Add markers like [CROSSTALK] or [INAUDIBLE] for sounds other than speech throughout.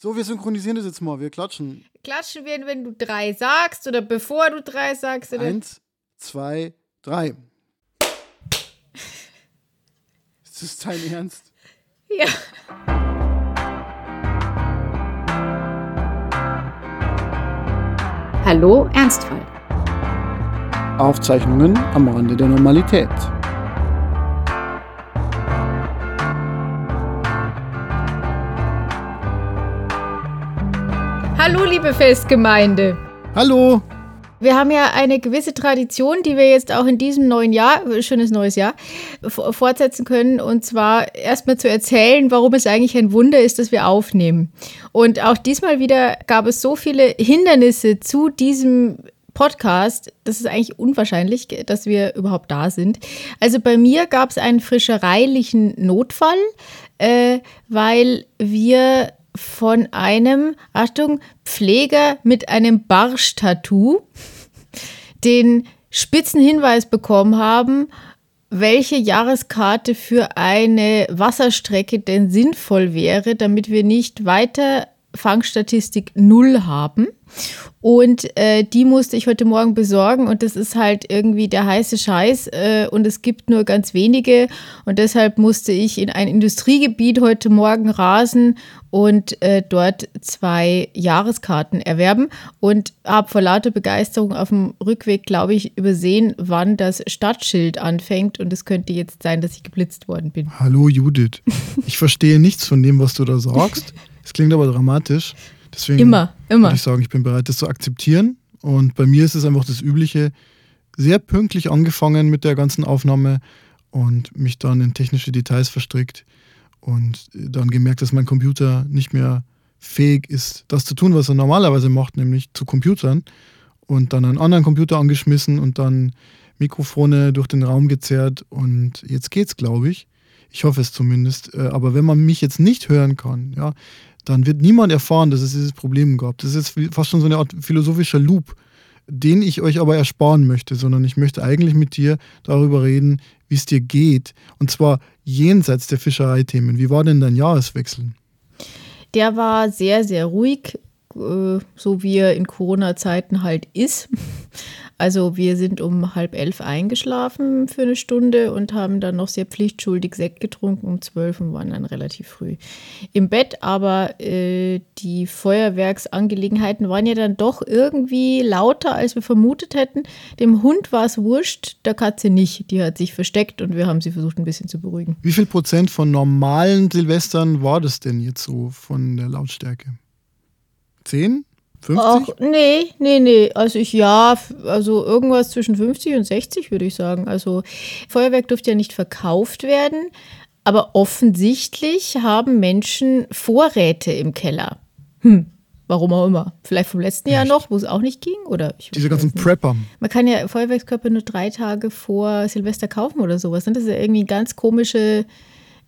So, wir synchronisieren das jetzt mal. Wir klatschen. Klatschen wir, wenn du drei sagst oder bevor du drei sagst? Oder? Eins, zwei, drei. [LAUGHS] Ist das dein Ernst? Ja. Hallo Ernstfall. Aufzeichnungen am Rande der Normalität. Hallo, liebe Festgemeinde. Hallo. Wir haben ja eine gewisse Tradition, die wir jetzt auch in diesem neuen Jahr, schönes neues Jahr, fortsetzen können. Und zwar erstmal zu erzählen, warum es eigentlich ein Wunder ist, dass wir aufnehmen. Und auch diesmal wieder gab es so viele Hindernisse zu diesem Podcast, das ist eigentlich unwahrscheinlich, dass wir überhaupt da sind. Also bei mir gab es einen fischereilichen Notfall, äh, weil wir von einem, Achtung, Pfleger mit einem Barsch-Tattoo den spitzen Hinweis bekommen haben, welche Jahreskarte für eine Wasserstrecke denn sinnvoll wäre, damit wir nicht weiter Fangstatistik null haben. Und äh, die musste ich heute Morgen besorgen und das ist halt irgendwie der heiße Scheiß äh, und es gibt nur ganz wenige und deshalb musste ich in ein Industriegebiet heute Morgen rasen und äh, dort zwei Jahreskarten erwerben und habe vor lauter Begeisterung auf dem Rückweg, glaube ich, übersehen, wann das Stadtschild anfängt und es könnte jetzt sein, dass ich geblitzt worden bin. Hallo Judith, ich verstehe nichts von dem, was du da sagst. [LAUGHS] Es klingt aber dramatisch. Deswegen immer, immer. würde ich sagen, ich bin bereit, das zu akzeptieren. Und bei mir ist es einfach das Übliche, sehr pünktlich angefangen mit der ganzen Aufnahme und mich dann in technische Details verstrickt und dann gemerkt, dass mein Computer nicht mehr fähig ist, das zu tun, was er normalerweise macht, nämlich zu Computern. Und dann einen anderen Computer angeschmissen und dann Mikrofone durch den Raum gezerrt und jetzt geht's, glaube ich. Ich hoffe es zumindest. Äh, aber wenn man mich jetzt nicht hören kann, ja, dann wird niemand erfahren, dass es dieses Problem gab. Das ist fast schon so eine Art philosophischer Loop, den ich euch aber ersparen möchte, sondern ich möchte eigentlich mit dir darüber reden, wie es dir geht. Und zwar jenseits der Fischereithemen. Wie war denn dein Jahreswechsel? Der war sehr, sehr ruhig, äh, so wie er in Corona-Zeiten halt ist. Also wir sind um halb elf eingeschlafen für eine Stunde und haben dann noch sehr pflichtschuldig Sekt getrunken um zwölf und waren dann relativ früh im Bett. Aber äh, die Feuerwerksangelegenheiten waren ja dann doch irgendwie lauter, als wir vermutet hätten. Dem Hund war es wurscht, der Katze nicht. Die hat sich versteckt und wir haben sie versucht ein bisschen zu beruhigen. Wie viel Prozent von normalen Silvestern war das denn jetzt so von der Lautstärke? Zehn? 50? Ach, nee, nee, nee. Also ich ja, also irgendwas zwischen 50 und 60 würde ich sagen. Also Feuerwerk dürfte ja nicht verkauft werden, aber offensichtlich haben Menschen Vorräte im Keller. Hm. Warum auch immer. Vielleicht vom letzten Jahr noch, wo es auch nicht ging? Oder Diese ganzen Prepper. Man kann ja Feuerwerkskörper nur drei Tage vor Silvester kaufen oder sowas. Das ist ja irgendwie eine ganz komische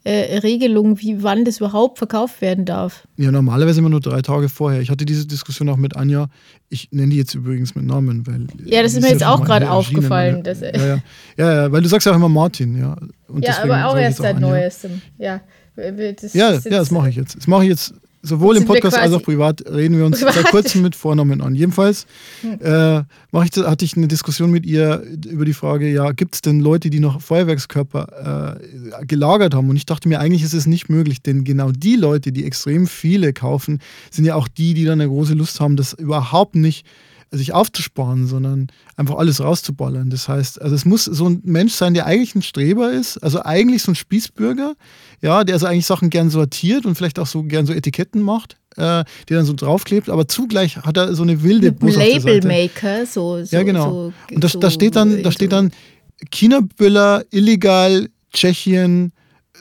äh, Regelung, wie wann das überhaupt verkauft werden darf. Ja, normalerweise immer nur drei Tage vorher. Ich hatte diese Diskussion auch mit Anja. Ich nenne die jetzt übrigens mit Namen, weil. Ja, das ist mir jetzt auch gerade aufgefallen. Dass, ja, ja. ja, ja, weil du sagst ja auch immer Martin, ja. Und ja, aber auch erst seit Neuestem. Ja, das, ja, das ja, das mache ich jetzt. Das mache ich jetzt sowohl im Podcast als auch privat reden wir uns [LAUGHS] seit kurzem mit Vornamen an. Jedenfalls hm. äh, ich, hatte ich eine Diskussion mit ihr über die Frage, ja, gibt es denn Leute, die noch Feuerwerkskörper äh, gelagert haben? Und ich dachte mir, eigentlich ist es nicht möglich, denn genau die Leute, die extrem viele kaufen, sind ja auch die, die dann eine große Lust haben, das überhaupt nicht sich aufzusparen, sondern einfach alles rauszuballern. Das heißt, also es muss so ein Mensch sein, der eigentlich ein Streber ist, also eigentlich so ein Spießbürger, ja, der also eigentlich Sachen gern sortiert und vielleicht auch so gern so Etiketten macht, äh, die dann so draufklebt, aber zugleich hat er so eine wilde Labelmaker, so, so. Ja, genau. So, und da, so da steht dann, da steht dann China-Böller, illegal, Tschechien,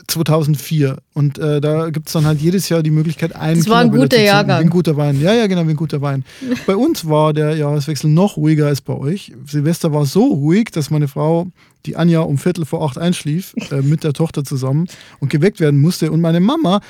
2004. Und äh, da gibt es dann halt jedes Jahr die Möglichkeit, einen Das war ein guter Jahrgang. Ein guter Wein. Ja, ja, genau, ein guter Wein. [LAUGHS] bei uns war der Jahreswechsel noch ruhiger als bei euch. Silvester war so ruhig, dass meine Frau, die Anja, um Viertel vor acht einschlief, äh, mit der Tochter zusammen und geweckt werden musste. Und meine Mama,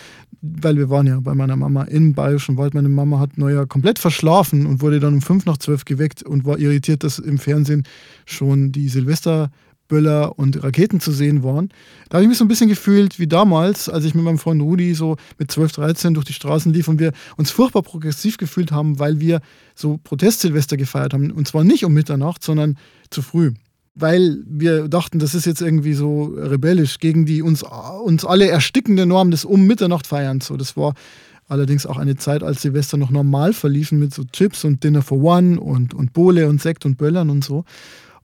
weil wir waren ja bei meiner Mama im Bayerischen Wald, meine Mama hat neuer komplett verschlafen und wurde dann um fünf nach zwölf geweckt und war irritiert, dass im Fernsehen schon die Silvester Böller und Raketen zu sehen waren. Da habe ich mich so ein bisschen gefühlt wie damals, als ich mit meinem Freund Rudi so mit 12, 13 durch die Straßen lief und wir uns furchtbar progressiv gefühlt haben, weil wir so Protestsilvester gefeiert haben. Und zwar nicht um Mitternacht, sondern zu früh. Weil wir dachten, das ist jetzt irgendwie so rebellisch gegen die uns, uns alle erstickende Norm des um Mitternacht feierns. So, das war allerdings auch eine Zeit, als Silvester noch normal verliefen mit so Chips und Dinner for One und, und Bowle und Sekt und Böllern und so.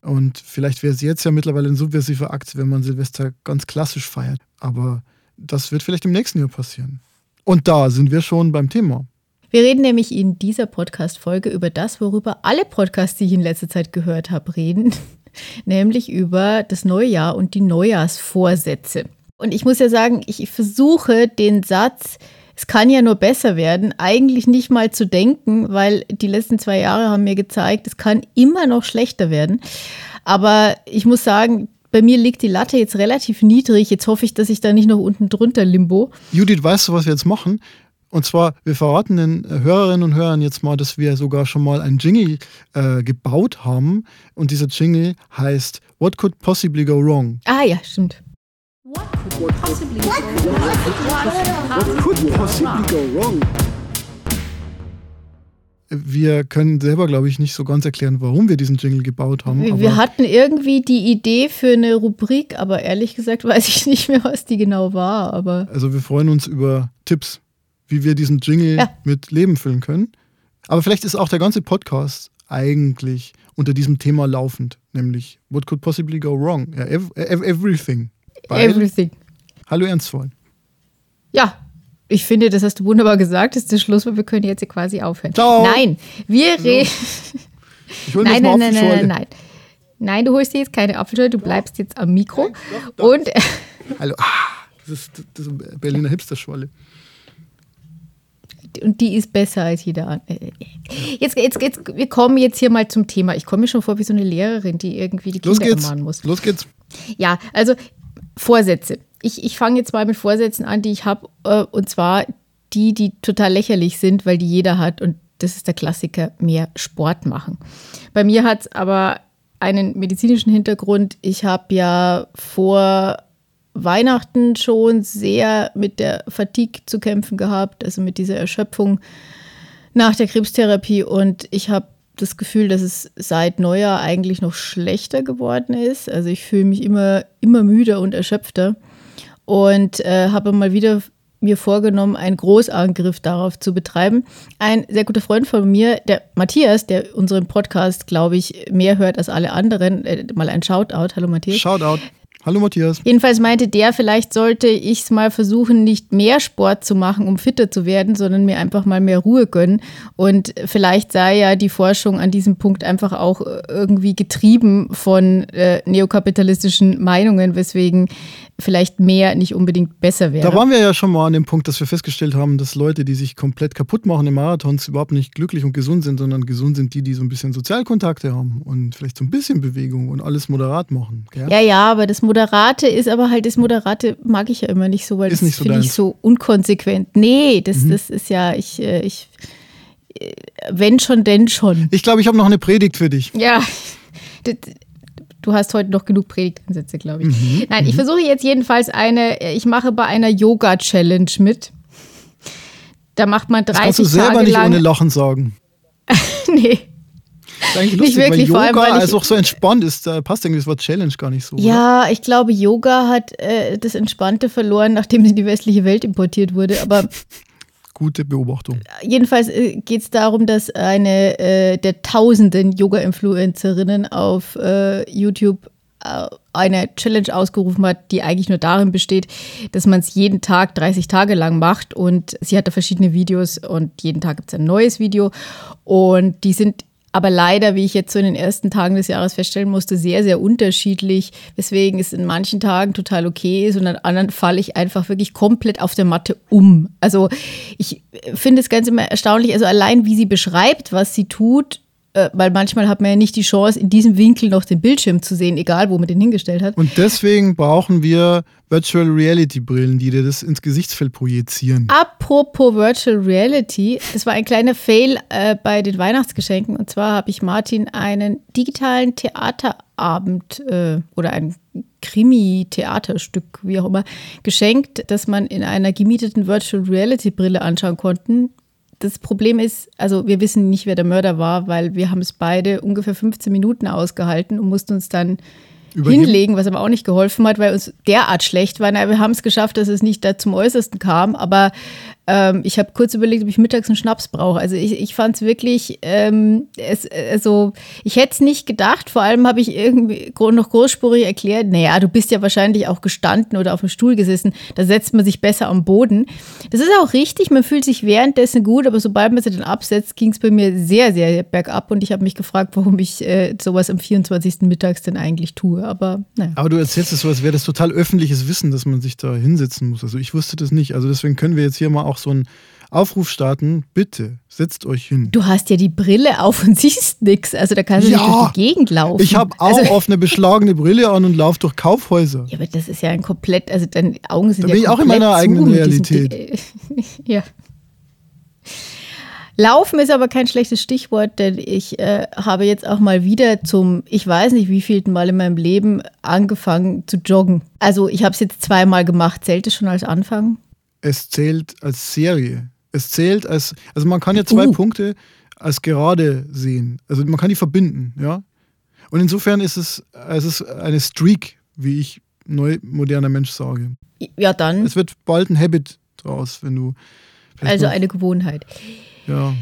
Und vielleicht wäre es jetzt ja mittlerweile ein subversiver Akt, wenn man Silvester ganz klassisch feiert. Aber das wird vielleicht im nächsten Jahr passieren. Und da sind wir schon beim Thema. Wir reden nämlich in dieser Podcast-Folge über das, worüber alle Podcasts, die ich in letzter Zeit gehört habe, reden, [LAUGHS] nämlich über das neue Jahr und die Neujahrsvorsätze. Und ich muss ja sagen, ich versuche den Satz, es kann ja nur besser werden, eigentlich nicht mal zu denken, weil die letzten zwei Jahre haben mir gezeigt, es kann immer noch schlechter werden. Aber ich muss sagen, bei mir liegt die Latte jetzt relativ niedrig. Jetzt hoffe ich, dass ich da nicht noch unten drunter limbo. Judith, weißt du, was wir jetzt machen? Und zwar, wir verraten den Hörerinnen und Hörern jetzt mal, dass wir sogar schon mal einen Jingle äh, gebaut haben. Und dieser Jingle heißt What Could Possibly Go Wrong? Ah ja, stimmt. What could possibly go wrong? Wir können selber, glaube ich, nicht so ganz erklären, warum wir diesen Jingle gebaut haben. Wir, wir hatten irgendwie die Idee für eine Rubrik, aber ehrlich gesagt weiß ich [LAUGHS] nicht mehr, was die genau war. Aber also wir freuen uns über Tipps, wie wir diesen Jingle ja. mit Leben füllen können. Aber vielleicht ist auch der ganze Podcast eigentlich unter diesem Thema laufend, nämlich What could possibly go wrong? Ja, everything. Weil, Everything. Hallo Ernstvoll. Ja, ich finde, das hast du wunderbar gesagt. Das ist der Schluss, weil wir können jetzt quasi aufhören. Ciao. Nein, wir reden. Ich hol nein, nein, nein, nein, nein, nein. Du holst dir jetzt keine Apfelschorle, du bleibst jetzt am Mikro. Doch, doch. Und. [LAUGHS] Hallo, ah, das ist, das ist Berliner Hipster-Schwolle. Und die ist besser als jeder andere. Jetzt, jetzt, jetzt, wir kommen jetzt hier mal zum Thema. Ich komme mir schon vor wie so eine Lehrerin, die irgendwie die Kinder ermahnen muss. Los geht's. Ja, also Vorsätze. Ich, ich fange jetzt mal mit Vorsätzen an, die ich habe, äh, und zwar die, die total lächerlich sind, weil die jeder hat. Und das ist der Klassiker, mehr Sport machen. Bei mir hat es aber einen medizinischen Hintergrund. Ich habe ja vor Weihnachten schon sehr mit der Fatigue zu kämpfen gehabt, also mit dieser Erschöpfung nach der Krebstherapie. Und ich habe das Gefühl, dass es seit Neujahr eigentlich noch schlechter geworden ist. Also ich fühle mich immer, immer müder und erschöpfter und äh, habe mal wieder mir vorgenommen, einen Großangriff darauf zu betreiben. Ein sehr guter Freund von mir, der Matthias, der unseren Podcast, glaube ich, mehr hört als alle anderen, äh, mal ein Shoutout. Hallo Matthias. Shoutout. Hallo Matthias. Jedenfalls meinte der, vielleicht sollte ich es mal versuchen, nicht mehr Sport zu machen, um fitter zu werden, sondern mir einfach mal mehr Ruhe gönnen. Und vielleicht sei ja die Forschung an diesem Punkt einfach auch äh, irgendwie getrieben von äh, neokapitalistischen Meinungen, weswegen vielleicht mehr nicht unbedingt besser wäre. Da waren wir ja schon mal an dem Punkt, dass wir festgestellt haben, dass Leute, die sich komplett kaputt machen im Marathons, überhaupt nicht glücklich und gesund sind, sondern gesund sind die, die so ein bisschen Sozialkontakte haben und vielleicht so ein bisschen Bewegung und alles moderat machen. Gell? Ja, ja, aber das Moderate ist aber halt, das Moderate mag ich ja immer nicht so, weil ist das so finde ich so unkonsequent. Nee, das, mhm. das ist ja, ich, äh, ich, äh, wenn schon, denn schon. Ich glaube, ich habe noch eine Predigt für dich. Ja, [LAUGHS] Du hast heute noch genug Predigtansätze, glaube ich. Mhm, Nein, ich mhm. versuche jetzt jedenfalls eine, ich mache bei einer Yoga-Challenge mit. Da macht man 30 das kannst du selber Tage nicht ohne Lachen sagen. [LAUGHS] nee. Das ist eigentlich lustig, nicht wirklich, weil Yoga vor allem, weil also auch so entspannt ist, da passt irgendwie das Wort Challenge gar nicht so. Ja, oder? ich glaube, Yoga hat äh, das Entspannte verloren, nachdem es in die westliche Welt importiert wurde. Aber [LAUGHS] Gute Beobachtung. Jedenfalls äh, geht es darum, dass eine äh, der tausenden Yoga-Influencerinnen auf äh, YouTube äh, eine Challenge ausgerufen hat, die eigentlich nur darin besteht, dass man es jeden Tag 30 Tage lang macht und sie hat da verschiedene Videos und jeden Tag gibt es ein neues Video und die sind aber leider, wie ich jetzt so in den ersten Tagen des Jahres feststellen musste, sehr, sehr unterschiedlich, weswegen es in manchen Tagen total okay ist und an anderen falle ich einfach wirklich komplett auf der Matte um. Also ich finde es ganz immer erstaunlich, also allein wie sie beschreibt, was sie tut, äh, weil manchmal hat man ja nicht die Chance, in diesem Winkel noch den Bildschirm zu sehen, egal wo man den hingestellt hat. Und deswegen brauchen wir Virtual Reality Brillen, die dir das ins Gesichtsfeld projizieren. Apropos Virtual Reality, das war ein kleiner Fail äh, bei den Weihnachtsgeschenken. Und zwar habe ich Martin einen digitalen Theaterabend äh, oder ein Krimi-Theaterstück, wie auch immer, geschenkt, das man in einer gemieteten Virtual Reality Brille anschauen konnte. Das Problem ist, also wir wissen nicht, wer der Mörder war, weil wir haben es beide ungefähr 15 Minuten ausgehalten und mussten uns dann Übergeben? hinlegen, was aber auch nicht geholfen hat, weil uns derart schlecht war. Na, wir haben es geschafft, dass es nicht da zum Äußersten kam, aber ähm, ich habe kurz überlegt, ob ich mittags einen Schnaps brauche. Also ich, ich fand es wirklich, ähm, es, also ich hätte es nicht gedacht. Vor allem habe ich irgendwie noch großspurig erklärt, naja, du bist ja wahrscheinlich auch gestanden oder auf dem Stuhl gesessen. Da setzt man sich besser am Boden. Das ist auch richtig, man fühlt sich währenddessen gut, aber sobald man sich dann absetzt, ging es bei mir sehr, sehr bergab und ich habe mich gefragt, warum ich äh, sowas am 24. mittags denn eigentlich tue. Aber naja. Aber du erzählst es so, als wäre das total öffentliches Wissen, dass man sich da hinsetzen muss. Also ich wusste das nicht. Also deswegen können wir jetzt hier mal auch so einen Aufruf starten. Bitte, setzt euch hin. Du hast ja die Brille auf und [LAUGHS] siehst nichts. Also da kannst du Ja. nicht durch die Gegend laufen. Ich habe auch Also, [LAUGHS] oft eine beschlagene Brille an und laufe durch Kaufhäuser. ja, aber das ist ja ein komplett, also deine Augen sind Da ja bin ich auch in meiner eigenen Realität. [LAUGHS] Ja. Laufen ist aber kein schlechtes Stichwort, denn ich äh, habe jetzt auch mal wieder zum, ich weiß nicht wievielten Mal in meinem Leben angefangen zu joggen. Also ich habe es jetzt zweimal gemacht. Zählt es schon als Anfang? Es zählt als Serie. Es zählt als, also man kann ja zwei Uh. Punkte als gerade sehen. Also man kann die verbinden, ja. Und insofern ist es, es ist eine Streak, wie ich neu moderner Mensch sage. Ja, dann. Es wird bald ein Habit draus, wenn du. Also eine Gewohnheit. Ja.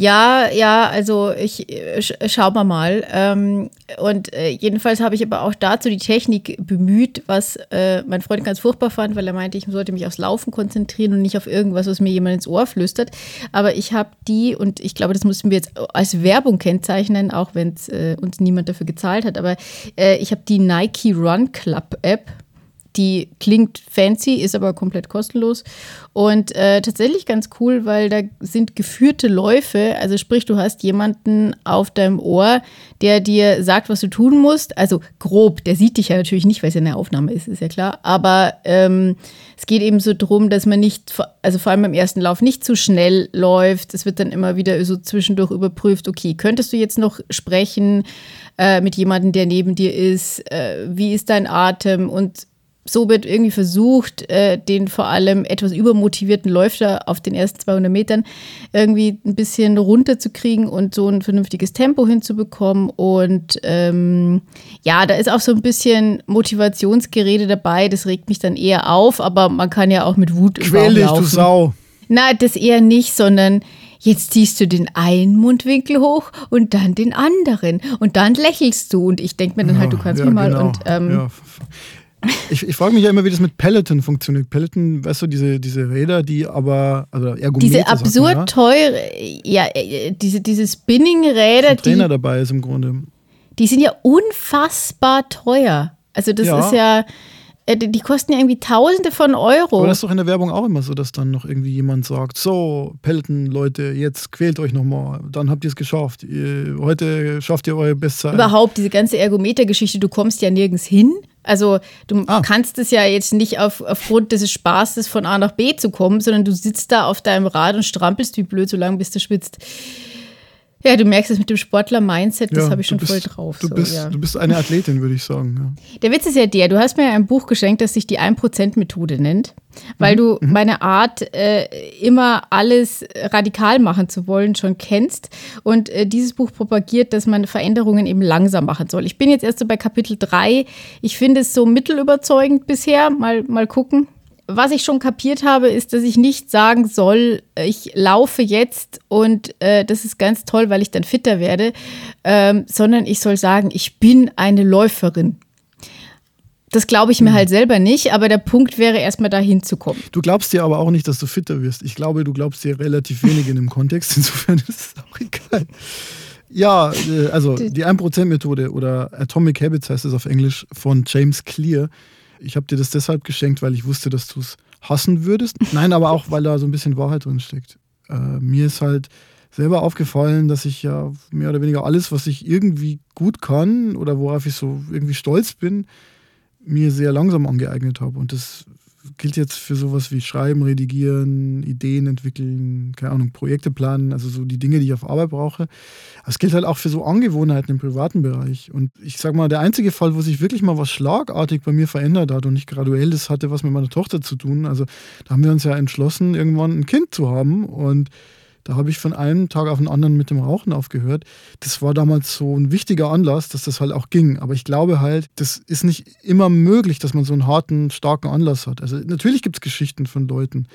Ja, ja, also ich äh, sch schauen wir mal. Ähm, und äh, jedenfalls habe ich aber auch dazu die Technik bemüht, was äh, mein Freund ganz furchtbar fand, weil er meinte, ich sollte mich aufs Laufen konzentrieren und nicht auf irgendwas, was mir jemand ins Ohr flüstert. Aber ich habe die, und ich glaube, das mussten wir jetzt als Werbung kennzeichnen, auch wenn es äh, uns niemand dafür gezahlt hat, aber äh, ich habe die Nike Run Club App. Die klingt fancy, ist aber komplett kostenlos. Und äh, tatsächlich ganz cool, weil da sind geführte Läufe. Also sprich, du hast jemanden auf deinem Ohr, der dir sagt, was du tun musst. Also grob, der sieht dich ja natürlich nicht, weil es ja eine Aufnahme ist, ist ja klar. Aber ähm, es geht eben so drum, dass man nicht, also vor allem im ersten Lauf nicht zu schnell läuft. Es wird dann immer wieder so zwischendurch überprüft, okay, könntest du jetzt noch sprechen äh, mit jemandem, der neben dir ist? Äh, wie ist dein Atem? Und so wird irgendwie versucht, äh, den vor allem etwas übermotivierten Läufer auf den ersten 200 Metern irgendwie ein bisschen runterzukriegen und so ein vernünftiges Tempo hinzubekommen. Und ähm, ja, da ist auch so ein bisschen Motivationsgerede dabei. Das regt mich dann eher auf, aber man kann ja auch mit Wut Quäl dich, du. Sau. Na, das eher nicht, sondern jetzt ziehst du den einen Mundwinkel hoch und dann den anderen. Und dann lächelst du. Und ich denke mir dann halt, du Ja, kannst ja, mir mal. genau. Und ähm, ja. Ich, ich frage mich ja immer, wie das mit Peloton funktioniert. Peloton, weißt du, diese, diese Räder, die aber, also Ergometer, diese sagt man, absurd ja, teure, ja, äh, diese, diese Spinning-Räder, ein Trainer die, dabei ist im Grunde. die sind ja unfassbar teuer. Also das Ja. ist ja, äh, die die kosten ja irgendwie Tausende von Euro. Aber das ist doch in der Werbung auch immer so, dass dann noch irgendwie jemand sagt, so, Peloton, Leute, jetzt quält euch nochmal, dann habt ihr es geschafft. Heute schafft ihr eure Bestzeit. Überhaupt diese ganze Ergometer-Geschichte, du kommst ja nirgends hin. Also du Ah. kannst es ja jetzt nicht auf, aufgrund des Spaßes von A nach B zu kommen, sondern du sitzt da auf deinem Rad und strampelst wie blöd, solange bis du schwitzt. Ja, du merkst es mit dem Sportler-Mindset, das Ja, habe ich schon bist, voll drauf. Du, so, bist, ja. du bist eine Athletin, würde ich sagen. Ja. Der Witz ist ja der, du hast mir ein Buch geschenkt, das sich die 1%-Methode nennt, weil du meine Art, äh, immer alles radikal machen zu wollen, schon kennst. Und äh, dieses Buch propagiert, dass man Veränderungen eben langsam machen soll. Ich bin jetzt erst so bei Kapitel 3. Ich finde es so mittelüberzeugend bisher. Mal, mal gucken. Was ich schon kapiert habe, ist, dass ich nicht sagen soll, ich laufe jetzt und äh, das ist ganz toll, weil ich dann fitter werde, ähm, sondern ich soll sagen, ich bin eine Läuferin. Das glaube ich mir halt selber nicht, aber der Punkt wäre erstmal da hinzukommen. Du glaubst dir aber auch nicht, dass du fitter wirst. Ich glaube, du glaubst dir relativ wenig in dem Kontext. Insofern ist es auch egal. Ja, äh, also die 1%-Methode oder Atomic Habits heißt es auf Englisch von James Clear. Ich habe dir das deshalb geschenkt, weil ich wusste, dass du es hassen würdest. Nein, aber auch, weil da so ein bisschen Wahrheit drin steckt. Äh, mir ist halt selber aufgefallen, dass ich ja mehr oder weniger alles, was ich irgendwie gut kann oder worauf ich so irgendwie stolz bin, mir sehr langsam angeeignet habe. Und das gilt jetzt für sowas wie Schreiben, Redigieren, Ideen entwickeln, keine Ahnung, Projekte planen, also so die Dinge, die ich auf Arbeit brauche. Aber es gilt halt auch für so Angewohnheiten im privaten Bereich. Und ich sag mal, der einzige Fall, wo sich wirklich mal was schlagartig bei mir verändert hat und nicht graduell, das hatte was mit meiner Tochter zu tun. Also da haben wir uns ja entschlossen, irgendwann ein Kind zu haben. Und da habe ich von einem Tag auf den anderen mit dem Rauchen aufgehört. Das war damals so ein wichtiger Anlass, dass das halt auch ging. Aber ich glaube halt, das ist nicht immer möglich, dass man so einen harten, starken Anlass hat. Also natürlich gibt es Geschichten von Leuten,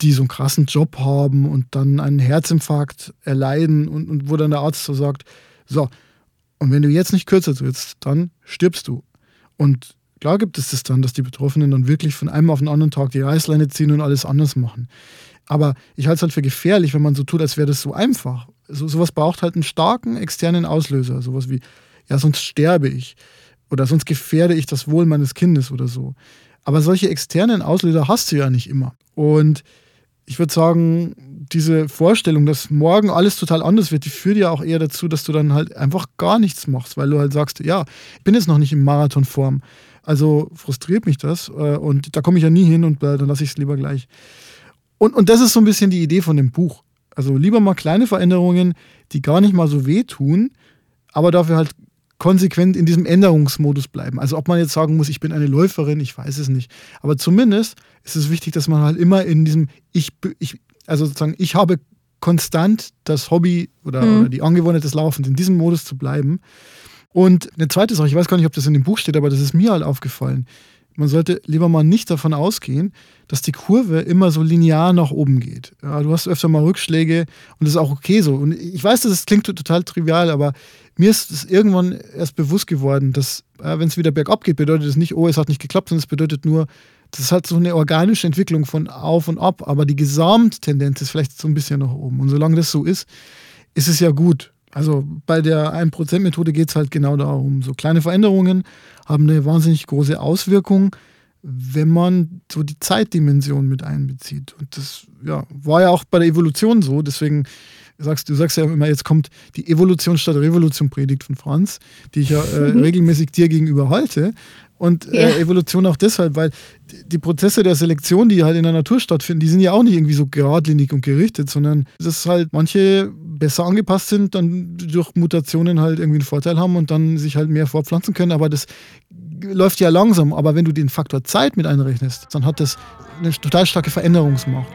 die so einen krassen Job haben und dann einen Herzinfarkt erleiden und, und wo dann der Arzt so sagt, so, und wenn du jetzt nicht kürzer trittst, dann stirbst du. Und klar gibt es das dann, dass die Betroffenen dann wirklich von einem auf den anderen Tag die Reißleine ziehen und alles anders machen. Aber ich halte es halt für gefährlich, wenn man so tut, als wäre das so einfach. So, sowas braucht halt einen starken externen Auslöser. Sowas wie, ja, sonst sterbe ich. Oder sonst gefährde ich das Wohl meines Kindes oder so. Aber solche externen Auslöser hast du ja nicht immer. Und ich würde sagen, diese Vorstellung, dass morgen alles total anders wird, die führt ja auch eher dazu, dass du dann halt einfach gar nichts machst, weil du halt sagst, ja, ich bin jetzt noch nicht in Marathonform. Also frustriert mich das äh, und da komme ich ja nie hin und äh, dann lasse ich es lieber gleich. Und, und das ist so ein bisschen die Idee von dem Buch. Also lieber mal kleine Veränderungen, die gar nicht mal so wehtun, aber dafür halt konsequent in diesem Änderungsmodus bleiben. Also ob man jetzt sagen muss, ich bin eine Läuferin, ich weiß es nicht. Aber zumindest ist es wichtig, dass man halt immer in diesem Ich, ich also sozusagen, ich habe konstant das Hobby oder, mhm. oder die Angewohnheit des Laufens, in diesem Modus zu bleiben. Und eine zweite Sache, ich weiß gar nicht, ob das in dem Buch steht, aber das ist mir halt aufgefallen man sollte lieber mal nicht davon ausgehen, dass die Kurve immer so linear nach oben geht. Ja, du hast öfter mal Rückschläge und das ist auch okay so. Und ich weiß, das klingt total trivial, aber mir ist es irgendwann erst bewusst geworden, dass, ja, wenn es wieder bergab geht, bedeutet es nicht, oh, es hat nicht geklappt, sondern es bedeutet nur, das ist halt so eine organische Entwicklung von auf und ab, aber die Gesamttendenz ist vielleicht so ein bisschen nach oben. Und solange das so ist, ist es ja gut. Also bei der 1%-Methode geht es halt genau darum. So kleine Veränderungen haben eine wahnsinnig große Auswirkung, wenn man so die Zeitdimension mit einbezieht. Und das ja, war ja auch bei der Evolution so. Deswegen sagst du sagst ja immer, jetzt kommt die Evolution statt Revolution Predigt von Franz, die ich ja äh, [LAUGHS] regelmäßig dir gegenüber halte. Und äh, ja. Evolution auch deshalb, weil die Prozesse der Selektion, die halt in der Natur stattfinden, die sind ja auch nicht irgendwie so geradlinig und gerichtet, sondern dass halt manche besser angepasst sind, dann durch Mutationen halt irgendwie einen Vorteil haben und dann sich halt mehr fortpflanzen können. Aber das läuft ja langsam. Aber wenn du den Faktor Zeit mit einrechnest, dann hat das eine total starke Veränderungsmacht.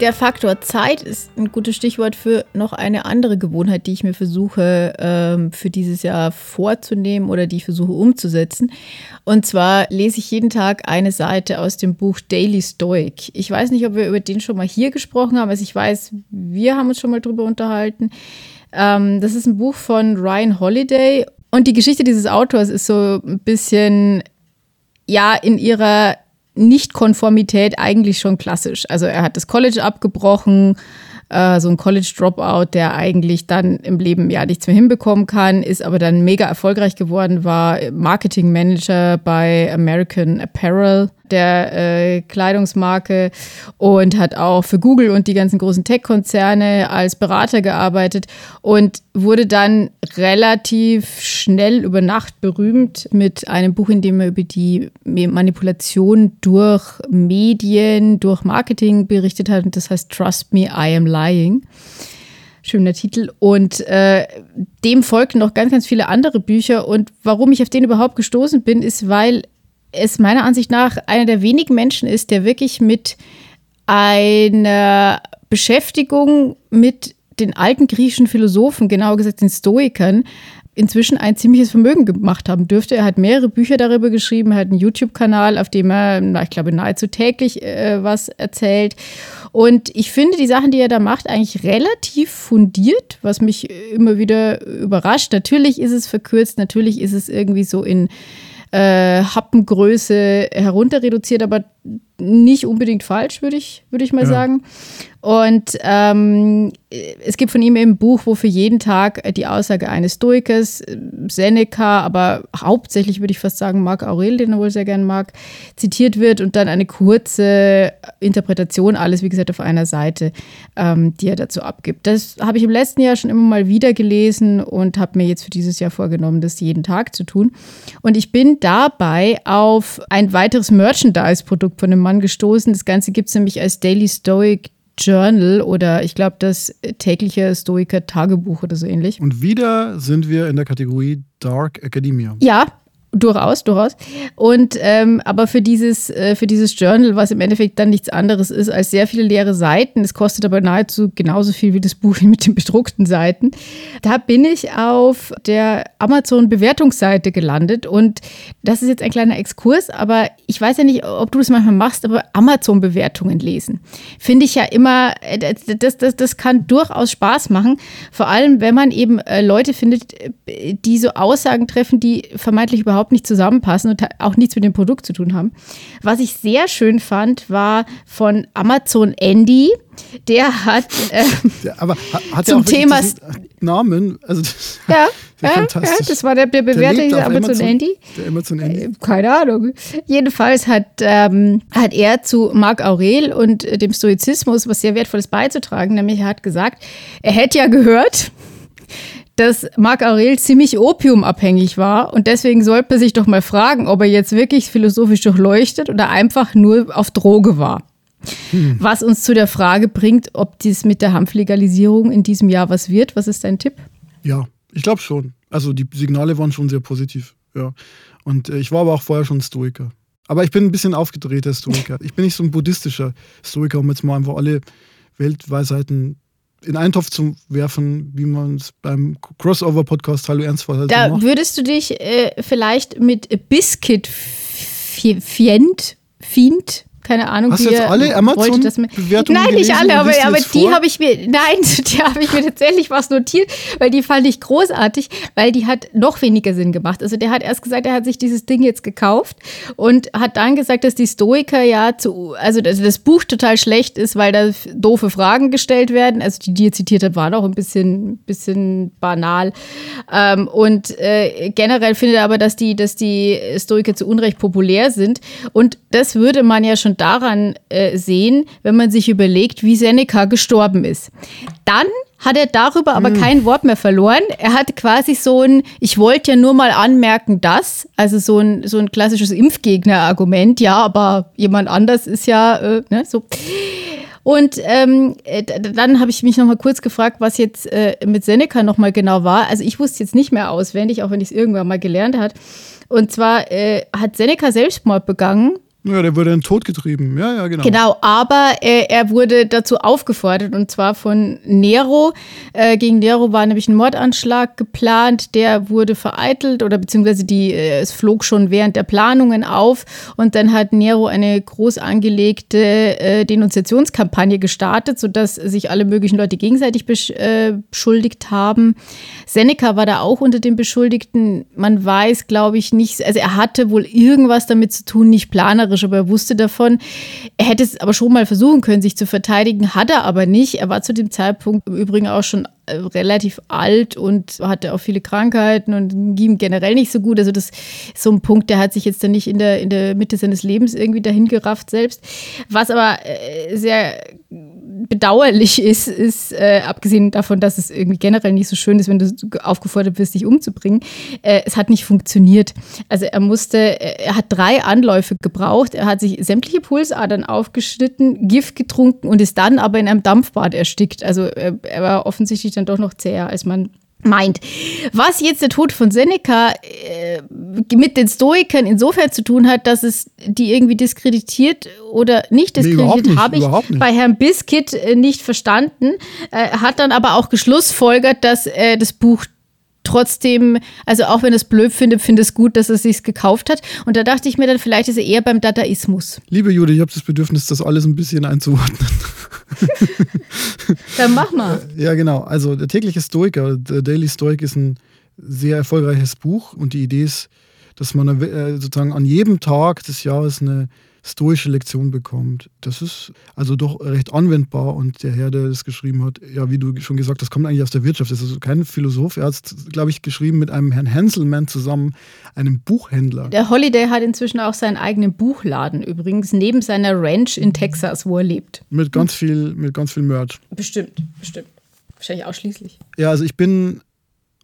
Der Faktor Zeit ist ein gutes Stichwort für noch eine andere Gewohnheit, die ich mir versuche ähm, für dieses Jahr vorzunehmen oder die ich versuche umzusetzen. Und zwar lese ich jeden Tag eine Seite aus dem Buch Daily Stoic. Ich weiß nicht, ob wir über den schon mal hier gesprochen haben. Also ich weiß, wir haben uns schon mal drüber unterhalten. Ähm, das ist ein Buch von Ryan Holiday. Und die Geschichte dieses Autors ist so ein bisschen, ja, in ihrer Nichtkonformität eigentlich schon klassisch. Also er hat das College abgebrochen, äh, so ein College-Dropout, der eigentlich dann im Leben ja nichts mehr hinbekommen kann, ist aber dann mega erfolgreich geworden, war Marketing Manager bei American Apparel der äh, Kleidungsmarke und hat auch für Google und die ganzen großen Tech-Konzerne als Berater gearbeitet und wurde dann relativ schnell über Nacht berühmt mit einem Buch, in dem er über die Manipulation durch Medien, durch Marketing berichtet hat und das heißt Trust Me, I Am Lying. Schöner Titel. Und äh, dem folgten noch ganz, ganz viele andere Bücher. Und warum ich auf den überhaupt gestoßen bin, ist, weil es meiner Ansicht nach einer der wenigen Menschen ist, der wirklich mit einer Beschäftigung mit den alten griechischen Philosophen, genauer gesagt den Stoikern, inzwischen ein ziemliches Vermögen gemacht haben dürfte. Er hat mehrere Bücher darüber geschrieben, er hat einen YouTube-Kanal, auf dem er, ich glaube, nahezu täglich äh, was erzählt. Und ich finde die Sachen, die er da macht, eigentlich relativ fundiert, was mich immer wieder überrascht. Natürlich ist es verkürzt, natürlich ist es irgendwie so in äh, Happengröße herunter reduziert, aber nicht unbedingt falsch, würde ich, würd ich mal ja. sagen. Und ähm, es gibt von ihm eben ein Buch, wo für jeden Tag die Aussage eines Stoikers, Seneca, aber hauptsächlich würde ich fast sagen Marc Aurel, den er wohl sehr gern mag, zitiert wird und dann eine kurze Interpretation, alles wie gesagt auf einer Seite, ähm, die er dazu abgibt. Das habe ich im letzten Jahr schon immer mal wieder gelesen und habe mir jetzt für dieses Jahr vorgenommen, das jeden Tag zu tun. Und ich bin dabei auf ein weiteres Merchandise-Produkt von dem Mann gestoßen. Das Ganze gibt es nämlich als Daily Stoic Journal oder ich glaube das tägliche Stoiker Tagebuch oder so ähnlich. Und wieder sind wir in der Kategorie Dark Academia. Ja, Durchaus, durchaus. Und ähm, aber für dieses, äh, für dieses Journal, was im Endeffekt dann nichts anderes ist als sehr viele leere Seiten, es kostet aber nahezu genauso viel wie das Buch [LAUGHS] mit den bedruckten Seiten, da bin ich auf der Amazon-Bewertungsseite gelandet. Und das ist jetzt ein kleiner Exkurs, aber ich weiß ja nicht, ob du das manchmal machst, aber Amazon-Bewertungen lesen. Finde ich ja immer, äh, das, das, das kann durchaus Spaß machen. Vor allem, wenn man eben äh, Leute findet, äh, die so Aussagen treffen, die vermeintlich überhaupt überhaupt nicht zusammenpassen und auch nichts mit dem Produkt zu tun haben. Was ich sehr schön fand, war von Amazon Andy. Der hat äh, aber hat zum Thema Namen, also das, ja, ja, [LAUGHS] ja, das war der, der Bewerter dieser Amazon, Amazon Andy. Der Amazon Andy. Äh, keine Ahnung. Jedenfalls hat, ähm, hat er zu Marc Aurel und dem Stoizismus was sehr Wertvolles beizutragen, nämlich er hat gesagt, er hätte ja gehört, dass Marc Aurel ziemlich opiumabhängig war und deswegen sollte man sich doch mal fragen, ob er jetzt wirklich philosophisch durchleuchtet oder einfach nur auf Droge war. Hm. Was uns zu der Frage bringt, ob dies mit der Hanflegalisierung in diesem Jahr was wird. Was ist dein Tipp? Ja, ich glaube schon. Also die Signale waren schon sehr positiv. Ja. Und äh, ich war aber auch vorher schon Stoiker. Aber ich bin ein bisschen aufgedrehter Stoiker. Ich bin nicht so ein buddhistischer Stoiker, um jetzt mal einfach alle Weltweisheiten in einen Topf zu werfen, wie man es beim Crossover-Podcast Hallo Ernstfall halt Da macht. würdest du dich äh, vielleicht mit Biscuit Fiend, Fiend keine Ahnung. Hast du jetzt alle Amazon-Bewertungen Nein, nicht alle, aber, aber die habe ich mir, [LAUGHS] nein, die habe ich mir tatsächlich was notiert, weil die fand ich großartig, weil die hat noch weniger Sinn gemacht. Also der hat erst gesagt, er hat sich dieses Ding jetzt gekauft und hat dann gesagt, dass die Stoiker ja zu, also das Buch total schlecht ist, weil da doofe Fragen gestellt werden. Also die, die er zitiert hat, waren auch ein bisschen, bisschen banal. Ähm, und äh, generell findet er aber, dass die, dass die Stoiker zu Unrecht populär sind. Und das würde man ja schon daran äh, sehen, wenn man sich überlegt, wie Seneca gestorben ist. Dann hat er darüber aber hm. kein Wort mehr verloren. Er hat quasi so ein, ich wollte ja nur mal anmerken, dass, also so ein, so ein klassisches Impfgegner-Argument, ja, aber jemand anders ist ja, äh, ne, so. Und ähm, äh, dann habe ich mich noch mal kurz gefragt, was jetzt äh, mit Seneca noch mal genau war. Also ich wusste jetzt nicht mehr auswendig, auch wenn ich es irgendwann mal gelernt hat. Und zwar äh, hat Seneca Selbstmord begangen ja, der wurde in den Tod getrieben. Ja, ja, genau. Genau, aber äh, er wurde dazu aufgefordert und zwar von Nero. Äh, gegen Nero war nämlich ein Mordanschlag geplant, der wurde vereitelt oder beziehungsweise die, äh, es flog schon während der Planungen auf und dann hat Nero eine groß angelegte äh, Denunziationskampagne gestartet, sodass sich alle möglichen Leute gegenseitig äh, beschuldigt haben. Seneca war da auch unter den Beschuldigten. Man weiß, glaube ich, nicht, also er hatte wohl irgendwas damit zu tun, nicht planerisch kämpferisch, aber er wusste davon. Er hätte es aber schon mal versuchen können, sich zu verteidigen, hat er aber nicht. Er war zu dem Zeitpunkt im Übrigen auch schon relativ alt und hatte auch viele Krankheiten und ging generell nicht so gut. Also das ist so ein Punkt, der hat sich jetzt dann nicht in der, in der Mitte seines Lebens irgendwie dahin gerafft selbst. Was aber äh, sehr bedauerlich ist, ist, äh, abgesehen davon, dass es irgendwie generell nicht so schön ist, wenn du aufgefordert wirst, dich umzubringen, äh, es hat nicht funktioniert. Also er musste, äh, er hat drei Anläufe gebraucht, er hat sich sämtliche Pulsadern aufgeschnitten, Gift getrunken und ist dann aber in einem Dampfbad erstickt. Also äh, er war offensichtlich dann doch noch zäher, als man meint. Was jetzt der Tod von Seneca äh, mit den Stoikern insofern zu tun hat, dass es die irgendwie diskreditiert oder nicht diskreditiert, nee, habe ich bei Herrn Biskit äh, nicht verstanden. Äh, hat dann aber auch geschlussfolgert, dass äh, das Buch trotzdem, also auch wenn es blöd findet, finde es gut, dass er es sich gekauft hat. Und da dachte ich mir dann, vielleicht ist er eher beim Dadaismus. Liebe Jude, ich habe das Bedürfnis, das alles ein bisschen einzuordnen. dann mach mal. Ja, genau. Also der tägliche Stoiker, der Daily Stoic ist ein sehr erfolgreiches Buch und die Idee ist, dass man äh, sozusagen an jedem Tag des Jahres eine stoische Lektion bekommt. Das ist also doch recht anwendbar und der Herr, der das geschrieben hat, ja, wie du schon gesagt hast, kommt eigentlich aus der Wirtschaft. Das ist also kein Philosoph. Er hat es, glaube ich, geschrieben mit einem Herrn Hanselman zusammen, einem Buchhändler. Der Holiday hat inzwischen auch seinen eigenen Buchladen übrigens, neben seiner Ranch in Texas, wo er lebt. Mit ganz viel, mit ganz viel Merch. Bestimmt, bestimmt. Wahrscheinlich ausschließlich. Ja, also ich bin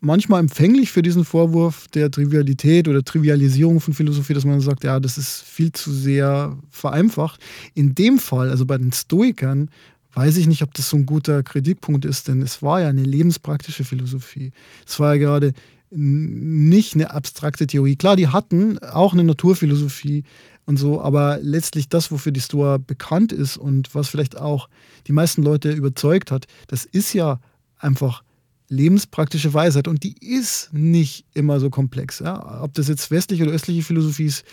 manchmal empfänglich für diesen Vorwurf der Trivialität oder Trivialisierung von Philosophie, dass man sagt, ja, das ist viel zu sehr vereinfacht. In dem Fall, also bei den Stoikern, weiß ich nicht, ob das so ein guter Kritikpunkt ist, denn es war ja eine lebenspraktische Philosophie. Es war ja gerade nicht eine abstrakte Theorie. Klar, die hatten auch eine Naturphilosophie und so, aber letztlich das, wofür die Stoa bekannt ist und was vielleicht auch die meisten Leute überzeugt hat, das ist ja einfach lebenspraktische Weisheit und die ist nicht immer so komplex. Ja? Ob das jetzt westliche oder östliche Philosophie ist,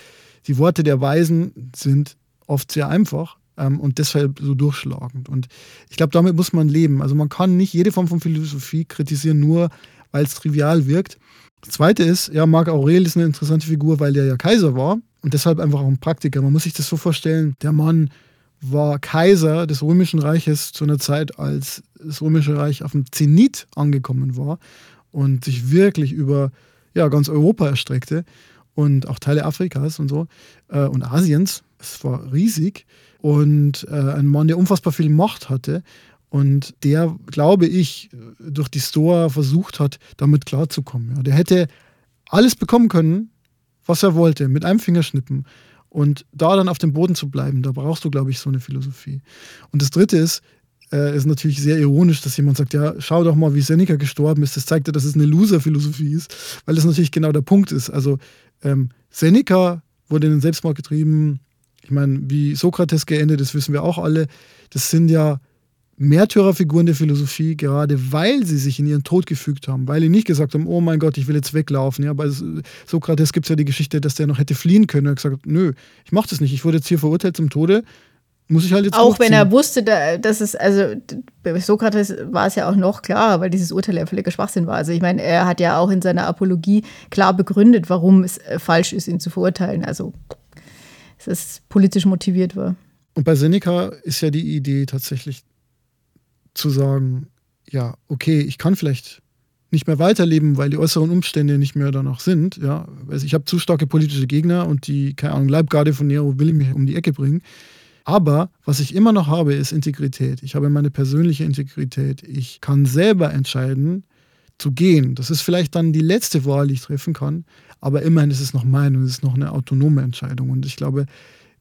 die Worte der Weisen sind oft sehr einfach ähm, und deshalb so durchschlagend. Und ich glaube, damit muss man leben. Also man kann nicht jede Form von Philosophie kritisieren, nur weil es trivial wirkt. Das Zweite ist, ja, Marc Aurel ist eine interessante Figur, weil der ja Kaiser war und deshalb einfach auch ein Praktiker. Man muss sich das so vorstellen, der Mann war Kaiser des Römischen Reiches zu einer Zeit, als das Römische Reich auf dem Zenit angekommen war und sich wirklich über ja, ganz Europa erstreckte und auch Teile Afrikas und so äh, und Asiens. Es war riesig und äh, ein Mann, der unfassbar viel Macht hatte und der, glaube ich, durch die Stoa versucht hat, damit klarzukommen. Ja. Der hätte alles bekommen können, was er wollte, mit einem Fingerschnippen. Und da dann auf dem Boden zu bleiben, da brauchst du, glaube ich, so eine Philosophie. Und das Dritte ist, äh, ist natürlich sehr ironisch, dass jemand sagt, ja, schau doch mal, wie Seneca gestorben ist. Das zeigt ja, dass es eine Loser-Philosophie ist, weil das natürlich genau der Punkt ist. Also ähm, Seneca wurde in den Selbstmord getrieben. Ich meine, wie Sokrates geendet ist, wissen wir auch alle. Das sind ja Märtyrerfiguren der Philosophie, gerade weil sie sich in ihren Tod gefügt haben, weil sie nicht gesagt haben, oh mein Gott, ich will jetzt weglaufen. Ja, bei Sokrates gibt es ja die Geschichte, dass der noch hätte fliehen können. Er hat gesagt, nö, ich mache das nicht, ich wurde jetzt hier verurteilt zum Tode, muss ich halt jetzt Auch wenn er wusste, dass es, also bei Sokrates war es ja auch noch klarer, weil dieses Urteil ja völliger Schwachsinn war. Also ich meine, er hat ja auch in seiner Apologie klar begründet, warum es äh, falsch ist, ihn zu verurteilen. Also dass es politisch motiviert war. Und bei Seneca ist ja die Idee tatsächlich zu sagen, ja, okay, ich kann vielleicht nicht mehr weiterleben, weil die äußeren Umstände nicht mehr danach sind. Ja, also ich habe zu starke politische Gegner und die, keine Ahnung, Leibgarde von Nero will mich um die Ecke bringen. Aber was ich immer noch habe, ist Integrität. Ich habe meine persönliche Integrität. Ich kann selber entscheiden, zu gehen. Das ist vielleicht dann die letzte Wahl, die ich treffen kann. Aber immerhin ist es noch meine und es ist noch eine autonome Entscheidung. Und ich glaube,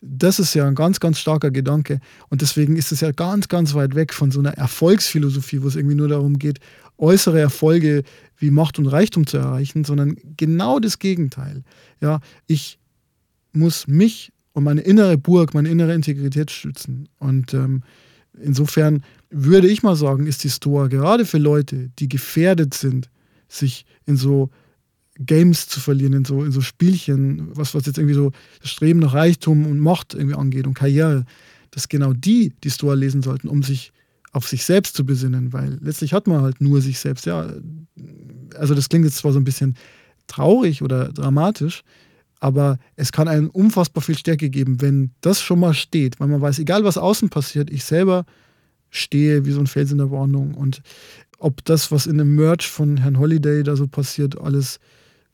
das ist ja ein ganz, ganz starker Gedanke. Und deswegen ist es ja ganz, ganz weit weg von so einer Erfolgsphilosophie, wo es irgendwie nur darum geht, äußere Erfolge wie Macht und Reichtum zu erreichen, sondern genau das Gegenteil. Ja, ich muss mich und meine innere Burg, meine innere Integrität schützen. Und ähm, insofern würde ich mal sagen, ist die Stoa gerade für Leute, die gefährdet sind, sich in so Games zu verlieren, in so, in so Spielchen, was, was jetzt irgendwie so das Streben nach Reichtum und Macht irgendwie angeht und Karriere, dass genau die die Stoa lesen sollten, um sich auf sich selbst zu besinnen, weil letztlich hat man halt nur sich selbst. Ja, also das klingt jetzt zwar so ein bisschen traurig oder dramatisch, aber es kann einen unfassbar viel Stärke geben, wenn das schon mal steht, weil man weiß, egal was außen passiert, ich selber stehe wie so ein Fels in der Warnung und ob das, was in dem Merch von Herrn Holiday da so passiert, alles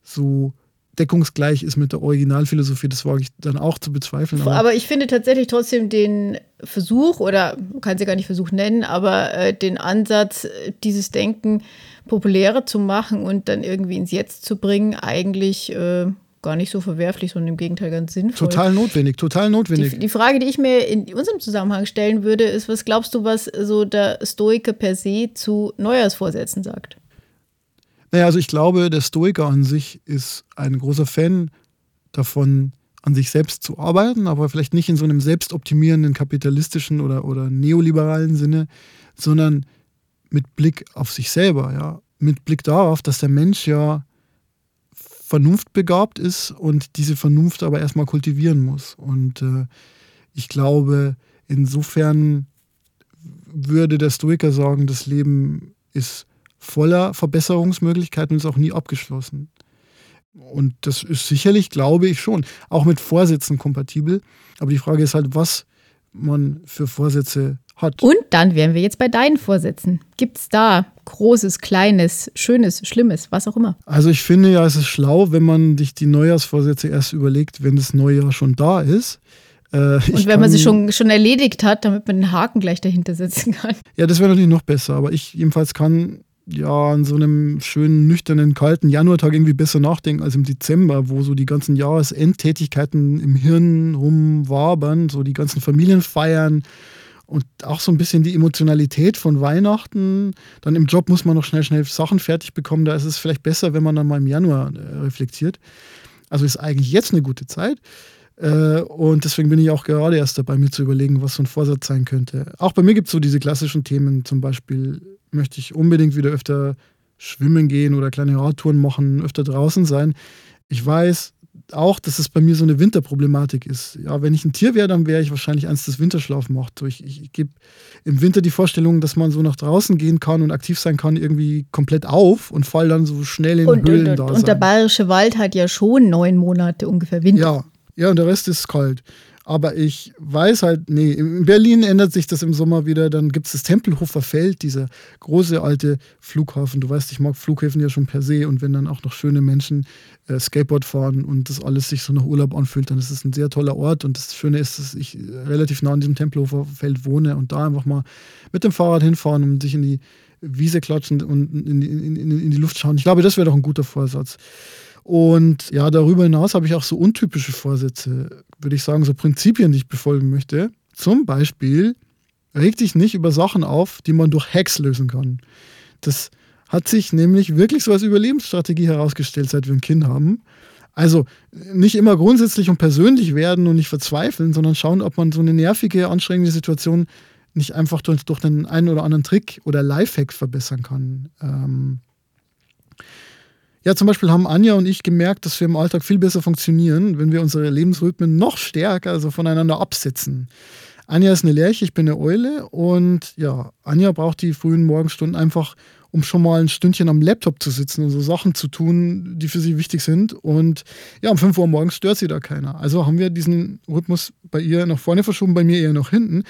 so deckungsgleich ist mit der Originalphilosophie, das wage ich dann auch zu bezweifeln. Aber, aber ich finde tatsächlich trotzdem den Versuch, oder kann sie gar nicht Versuch nennen, aber äh, den Ansatz, dieses Denken populärer zu machen und dann irgendwie ins Jetzt zu bringen, eigentlich äh, gar nicht so verwerflich, sondern im Gegenteil ganz sinnvoll. Total notwendig, total notwendig. Die, die, Frage, die ich mir in unserem Zusammenhang stellen würde, ist, was glaubst du, was so der Stoiker per se zu Neujahrsvorsätzen sagt? Naja, also ich glaube, der Stoiker an sich ist ein großer Fan davon, an sich selbst zu arbeiten, aber vielleicht nicht in so einem selbstoptimierenden kapitalistischen oder, oder neoliberalen Sinne, sondern mit Blick auf sich selber, ja. mit Blick darauf, dass der Mensch ja vernunftbegabt ist und diese Vernunft aber erstmal kultivieren muss. Und äh, ich glaube, insofern würde der Stoiker sagen, das Leben ist voller Verbesserungsmöglichkeiten und ist auch nie abgeschlossen. Und das ist sicherlich, glaube ich, schon, auch mit Vorsätzen kompatibel. Aber die Frage ist halt, was man für Vorsätze hat. Und dann wären wir jetzt bei deinen Vorsätzen. Gibt es da Großes, Kleines, Schönes, Schlimmes, was auch immer? Also ich finde ja, es ist schlau, wenn man sich die Neujahrsvorsätze erst überlegt, wenn das Neujahr schon da ist. Äh, Und wenn man sie schon, schon erledigt hat, damit man einen Haken gleich dahinter setzen kann. Ja, das wäre natürlich noch besser. Aber ich jedenfalls kann ja an so einem schönen, nüchternen, kalten Januartag irgendwie besser nachdenken als im Dezember, wo so die ganzen Jahresendtätigkeiten im Hirn rumwabern, so die ganzen Familienfeiern und auch so ein bisschen die Emotionalität von Weihnachten. Dann im Job muss man noch schnell, schnell Sachen fertig bekommen. Da ist es vielleicht besser, wenn man dann mal im Januar äh, reflektiert. Also ist eigentlich jetzt eine gute Zeit. Äh, und deswegen bin ich auch gerade erst dabei, mir zu überlegen, was so ein Vorsatz sein könnte. Auch bei mir gibt es so diese klassischen Themen, zum Beispiel möchte ich unbedingt wieder öfter schwimmen gehen oder kleine Radtouren machen, öfter draußen sein. Ich weiß auch, dass es bei mir so eine Winterproblematik ist. Ja, wenn ich ein Tier wäre, dann wäre ich wahrscheinlich eins, das Winterschlaf macht. Ich, ich, ich gebe im Winter die Vorstellung, dass man so nach draußen gehen kann und aktiv sein kann, irgendwie komplett auf und fall dann so schnell in und, Höhlen und, da. Und, und der bayerische Wald hat ja schon neun Monate ungefähr Winter. Ja, ja, und der Rest ist kalt. Aber ich weiß halt, nee, in Berlin ändert sich das im Sommer wieder. Dann gibt es das Tempelhofer Feld, dieser große alte Flughafen. Du weißt, ich mag Flughäfen ja schon per se. Und wenn dann auch noch schöne Menschen äh, Skateboard fahren und das alles sich so nach Urlaub anfühlt, dann ist es ein sehr toller Ort. Und das Schöne ist, dass ich relativ nah an diesem Tempelhofer Feld wohne und da einfach mal mit dem Fahrrad hinfahren und sich in die Wiese klatschen und in in, in, in die Luft schauen. Ich glaube, das wäre doch ein guter Vorsatz. Und ja, darüber hinaus habe ich auch so untypische Vorsätze, würde ich sagen, so Prinzipien, die ich befolgen möchte. Zum Beispiel, reg dich nicht über Sachen auf, die man durch Hacks lösen kann. Das hat sich nämlich wirklich so als Überlebensstrategie herausgestellt, seit wir ein Kind haben. Also nicht immer grundsätzlich und persönlich werden und nicht verzweifeln, sondern schauen, ob man so eine nervige, anstrengende Situation nicht einfach durch, durch einen einen oder anderen Trick oder Lifehack verbessern kann. Ähm, ja, zum Beispiel haben Anja und ich gemerkt, dass wir im Alltag viel besser funktionieren, wenn wir unsere Lebensrhythmen noch stärker, also voneinander absetzen. Anja ist eine Lerche, ich bin eine Eule und ja, Anja braucht die frühen Morgenstunden einfach, um schon mal ein Stündchen am Laptop zu sitzen und so Sachen zu tun, die für sie wichtig sind. Und ja, um 5 Uhr morgens stört sie da keiner. Also haben wir diesen Rhythmus bei ihr nach vorne verschoben, bei mir eher nach hinten.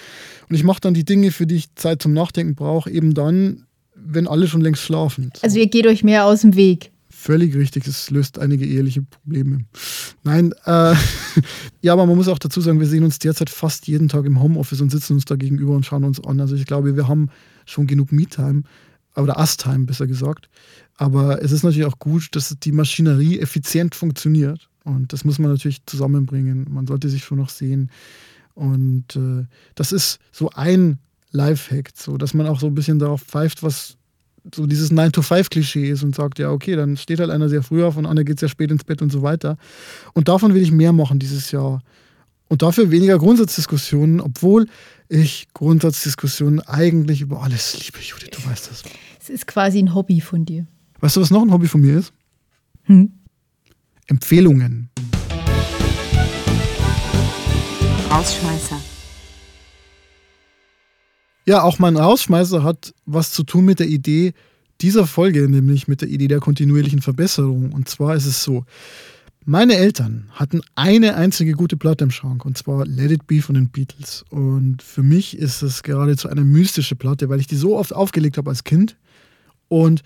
Und ich mache dann die Dinge, für die ich Zeit zum Nachdenken brauche, eben dann, wenn alle schon längst schlafen. Also ihr geht euch mehr aus dem Weg. Völlig richtig, es löst einige eheliche Probleme. Nein, äh, [LAUGHS] ja, aber man muss auch dazu sagen, wir sehen uns derzeit fast jeden Tag im Homeoffice und sitzen uns da gegenüber und schauen uns an. Also ich glaube, wir haben schon genug Me-Time, oder Us-Time besser gesagt. Aber es ist natürlich auch gut, dass die Maschinerie effizient funktioniert. Und das muss man natürlich zusammenbringen. Man sollte sich schon noch sehen. Und äh, das ist so ein Lifehack, so dass man auch so ein bisschen darauf pfeift, was so dieses 9-to-5-Klischee ist und sagt, ja, okay, dann steht halt einer sehr früh auf und einer geht sehr spät ins Bett und so weiter. Und davon will ich mehr machen dieses Jahr. Und dafür weniger Grundsatzdiskussionen, obwohl ich Grundsatzdiskussionen eigentlich über alles liebe, Judith, du weißt das. Es ist quasi ein Hobby von dir. Weißt du, was noch ein Hobby von mir ist? Hm? Empfehlungen. Rausschmeißer. Ja, auch mein Rausschmeißer hat was zu tun mit der Idee dieser Folge, nämlich mit der Idee der kontinuierlichen Verbesserung. Und zwar ist es so, meine Eltern hatten eine einzige gute Platte im Schrank, und zwar Let It Be von den Beatles. Und für mich ist es geradezu eine mystische Platte, weil ich die so oft aufgelegt habe als Kind. Und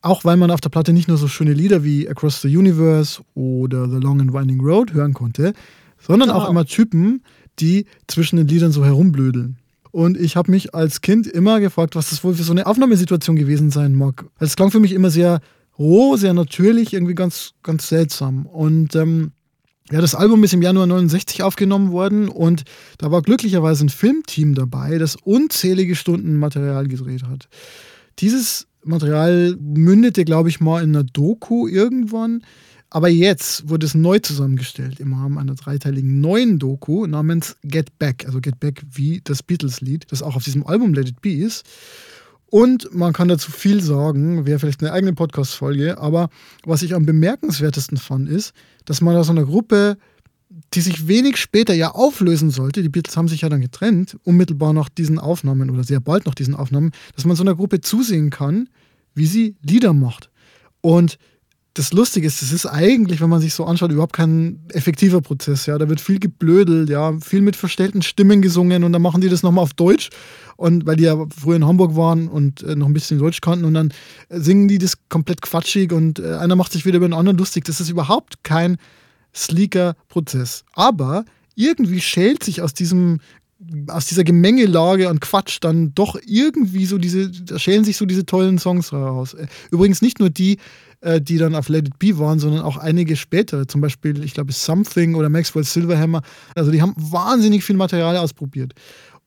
auch weil man auf der Platte nicht nur so schöne Lieder wie Across the Universe oder The Long and Winding Road hören konnte, sondern auch immer Typen, die zwischen den Liedern so herumblödeln. Und ich habe mich als Kind immer gefragt, was das wohl für so eine Aufnahmesituation gewesen sein mag. Es klang für mich immer sehr roh, sehr natürlich, irgendwie ganz, ganz seltsam. Und ähm, ja, das Album ist im Januar 69 aufgenommen worden und da war glücklicherweise ein Filmteam dabei, das unzählige Stunden Material gedreht hat. Dieses Material mündete, glaube ich, mal in einer Doku irgendwann. Aber jetzt wurde es neu zusammengestellt im Rahmen einer dreiteiligen neuen Doku namens Get Back. Also Get Back wie das Beatles-Lied, das auch auf diesem Album Let It Be ist. Und man kann dazu viel sagen, wäre vielleicht eine eigene Podcast-Folge, aber was ich am bemerkenswertesten fand, ist, dass man aus einer Gruppe, die sich wenig später ja auflösen sollte, die Beatles haben sich ja dann getrennt, unmittelbar nach diesen Aufnahmen oder sehr bald nach diesen Aufnahmen, dass man so einer Gruppe zusehen kann, wie sie Lieder macht. Und das Lustige ist, es ist eigentlich, wenn man sich so anschaut, überhaupt kein effektiver Prozess. Ja, da wird viel geblödelt, ja, viel mit verstellten Stimmen gesungen und dann machen die das nochmal auf Deutsch und weil die ja früher in Hamburg waren und äh, noch ein bisschen Deutsch kannten und dann äh, singen die das komplett quatschig und äh, einer macht sich wieder über den anderen lustig. Das ist überhaupt kein sleeker Prozess. Aber irgendwie schält sich aus diesem aus dieser Gemengelage an Quatsch dann doch irgendwie so diese, da schälen sich so diese tollen Songs raus. Äh, übrigens nicht nur die, äh, die dann auf Let It Be waren, sondern auch einige spätere. Zum Beispiel, ich glaube, Something oder Maxwell Silverhammer. Also die haben wahnsinnig viel Material ausprobiert.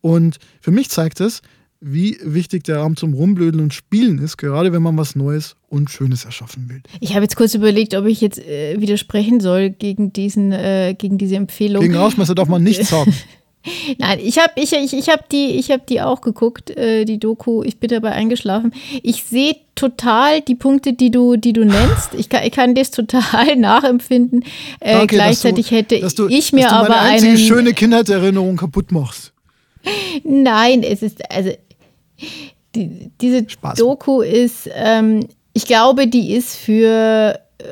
Und für mich zeigt es, wie wichtig der Raum zum Rumblödeln und Spielen ist, gerade wenn man was Neues und Schönes erschaffen will. Ich habe jetzt kurz überlegt, ob ich jetzt äh, widersprechen soll gegen, diesen, äh, gegen diese Empfehlung. Gegen Rausmesser darf man nichts [LAUGHS] sagen. Nein, ich habe ich, ich, ich hab die, hab die auch geguckt, äh, die Doku. Ich bin dabei eingeschlafen. Ich sehe total die Punkte, die du, die du nennst. Ich kann, ich kann das total [LAUGHS] nachempfinden. Äh, Danke, gleichzeitig du, hätte du, ich mir dass du aber meine einzige einen. schöne Kindheitserinnerung kaputt machst. Nein, es ist, also, die, diese Spaß. Doku ist, ähm, ich glaube, die ist für äh,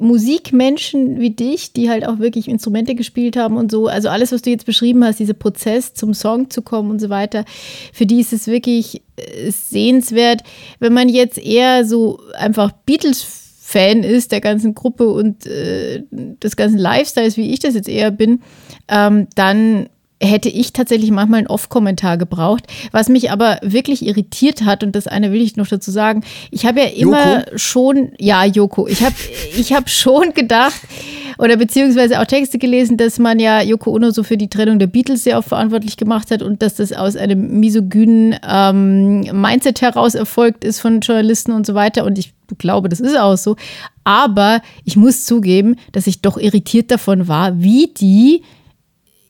Musikmenschen wie dich, die halt auch wirklich Instrumente gespielt haben und so, also alles, was du jetzt beschrieben hast, dieser Prozess zum Song zu kommen und so weiter, für die ist es wirklich äh, sehenswert. Wenn man jetzt eher so einfach Beatles Fan ist der ganzen Gruppe und äh, des ganzen Lifestyles, wie ich das jetzt eher bin, ähm, dann hätte ich tatsächlich manchmal einen Off-Kommentar gebraucht, was mich aber wirklich irritiert hat und das eine will ich noch dazu sagen. Ich habe ja immer Joko? schon, ja, Joko, ich habe ich hab schon gedacht oder beziehungsweise auch Texte gelesen, dass man ja Joko Ono so für die Trennung der Beatles sehr oft verantwortlich gemacht hat und dass das aus einem misogynen ähm, Mindset heraus erfolgt ist von Journalisten und so weiter und ich glaube, das ist auch so. Aber ich muss zugeben, dass ich doch irritiert davon war, wie die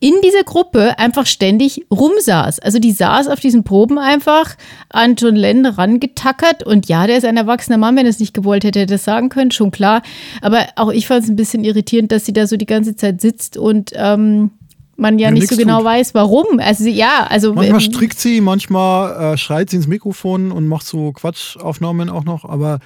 in dieser Gruppe einfach ständig rumsaß. Also die saß auf diesen Proben einfach an John Lennon rangetackert und ja, der ist ein erwachsener Mann, wenn er es nicht gewollt hätte, hätte er das sagen können, schon klar. Aber auch ich fand es ein bisschen irritierend, dass sie da so die ganze Zeit sitzt und ähm, man ja, Ja, nicht so genau tut. weiß, warum. Also sie- ja, also Manchmal strickt sie, manchmal äh, schreit sie ins Mikrofon und macht so Quatschaufnahmen auch noch, aber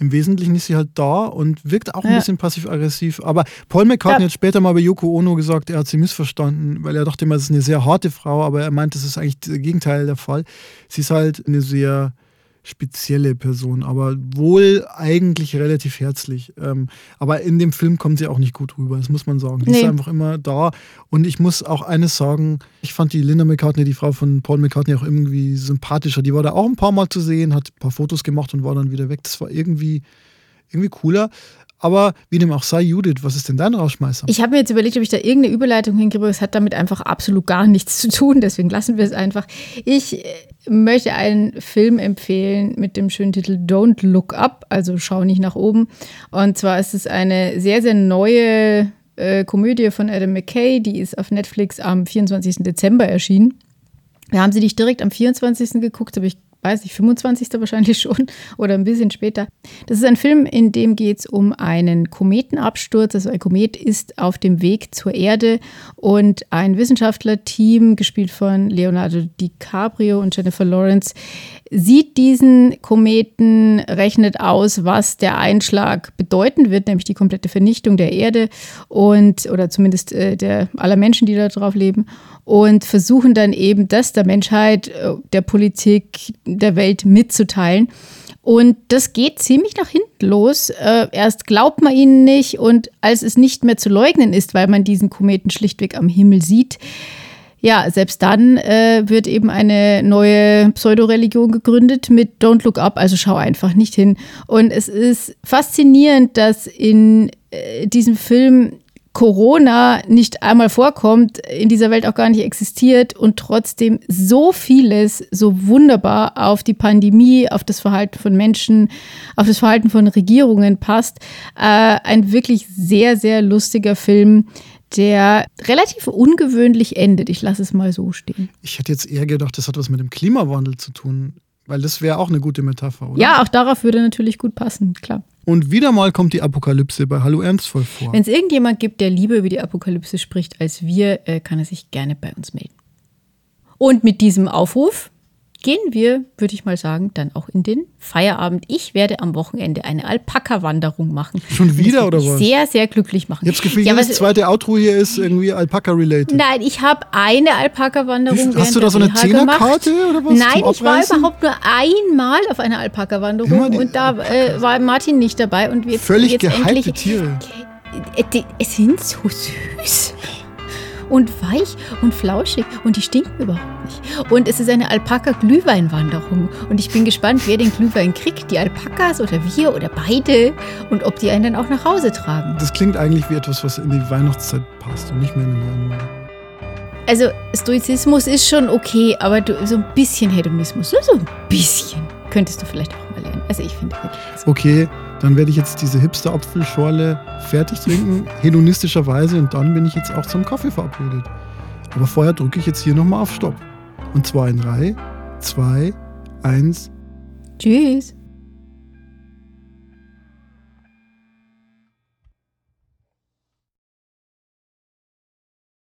im Wesentlichen ist sie halt da und wirkt auch ein Ja. bisschen passiv-aggressiv. Aber Paul McCartney Ja. hat später mal bei Yoko Ono gesagt, er hat sie missverstanden, weil er dachte immer, es ist eine sehr harte Frau, aber er meint, das ist eigentlich das Gegenteil der Fall. Sie ist halt eine sehr spezielle Person, aber wohl eigentlich relativ herzlich. Ähm, aber in dem Film kommt sie auch nicht gut rüber, das muss man sagen. Die Nee. ist einfach immer da. Und ich muss auch eines sagen, ich fand die Linda McCartney, die Frau von Paul McCartney, auch irgendwie sympathischer. Die war da auch ein paar Mal zu sehen, hat ein paar Fotos gemacht und war dann wieder weg. Das war irgendwie, irgendwie cooler. Aber wie dem auch sei, Judith, was ist denn dein Rausschmeißer? Ich habe mir jetzt überlegt, ob ich da irgendeine Überleitung hinkriege, es hat damit einfach absolut gar nichts zu tun, deswegen lassen wir es einfach. Ich äh, möchte einen Film empfehlen mit dem schönen Titel Don't Look Up, also schau nicht nach oben. Und zwar ist es eine sehr, sehr neue äh, Komödie von Adam McKay, die ist auf Netflix am 24. Dezember erschienen. Wir haben sie nicht direkt am 24. geguckt, aber ich weiß nicht, 25. wahrscheinlich [LAUGHS] schon oder ein bisschen später. Das ist ein Film, in dem geht es um einen Kometenabsturz. Also ein Komet ist auf dem Weg zur Erde und ein Wissenschaftlerteam, gespielt von Leonardo DiCaprio und Jennifer Lawrence, sieht diesen Kometen, rechnet aus, was der Einschlag bedeuten wird, nämlich die komplette Vernichtung der Erde und oder zumindest äh, der aller Menschen, die da drauf leben und versuchen dann eben das der Menschheit, äh, der Politik, der Welt mitzuteilen. Und das geht ziemlich nach hinten los. Äh, erst glaubt man ihnen nicht und als es nicht mehr zu leugnen ist, weil man diesen Kometen schlichtweg am Himmel sieht, ja, selbst dann äh, wird eben eine neue Pseudoreligion gegründet mit Don't Look Up, also schau einfach nicht hin. Und es ist faszinierend, dass in äh, diesem Film Corona nicht einmal vorkommt, in dieser Welt auch gar nicht existiert und trotzdem so vieles so wunderbar auf die Pandemie, auf das Verhalten von Menschen, auf das Verhalten von Regierungen passt. Äh, ein wirklich sehr, sehr lustiger Film, der relativ ungewöhnlich endet. Ich lasse es mal so stehen. Ich hätte jetzt eher gedacht, das hat was mit dem Klimawandel zu tun. Weil das wäre auch eine gute Metapher, oder? Ja, auch darauf würde natürlich gut passen, klar. Und wieder mal kommt die Apokalypse bei Hallo Ernstvoll vor. Wenn es irgendjemand gibt, der lieber über die Apokalypse spricht als wir, äh, kann er sich gerne bei uns melden. Und mit diesem Aufruf gehen wir, würde ich mal sagen, dann auch in den Feierabend. Ich werde am Wochenende eine Alpaka-Wanderung machen. Schon wieder, oder was? Sehr, sehr glücklich machen. Ich habe das Gefühl, Ja, jedes zweite Outro hier ist irgendwie Alpaka-related. Nein, ich habe eine Alpaka-Wanderung. Hast du da so eine. Zehnerkarte oder was Nein, ich war überhaupt nur einmal auf einer Alpaka-Wanderung und da äh, war Martin nicht dabei und wir Völlig jetzt gehypte endlich, Tiere. Äh, es sind so süß und weich und flauschig und die stinken überhaupt nicht. Und es ist eine Alpaka-Glühweinwanderung und ich bin gespannt, wer den Glühwein kriegt, die Alpakas oder wir oder beide und ob die einen dann auch nach Hause tragen. Das klingt eigentlich wie etwas, was in die Weihnachtszeit passt und nicht mehr in den neuen Monat. Also Stoizismus ist schon okay, aber du, so ein bisschen Hedonismus, so ein bisschen, könntest du vielleicht auch mal lernen. Also ich finde wirklich. Okay, dann werde ich jetzt diese Hipster-Apfelschorle fertig trinken, hedonistischerweise, und dann bin ich jetzt auch zum Kaffee verabredet. Aber vorher drücke ich jetzt hier nochmal auf Stopp. Und zwar in 3, 2, 1. Tschüss.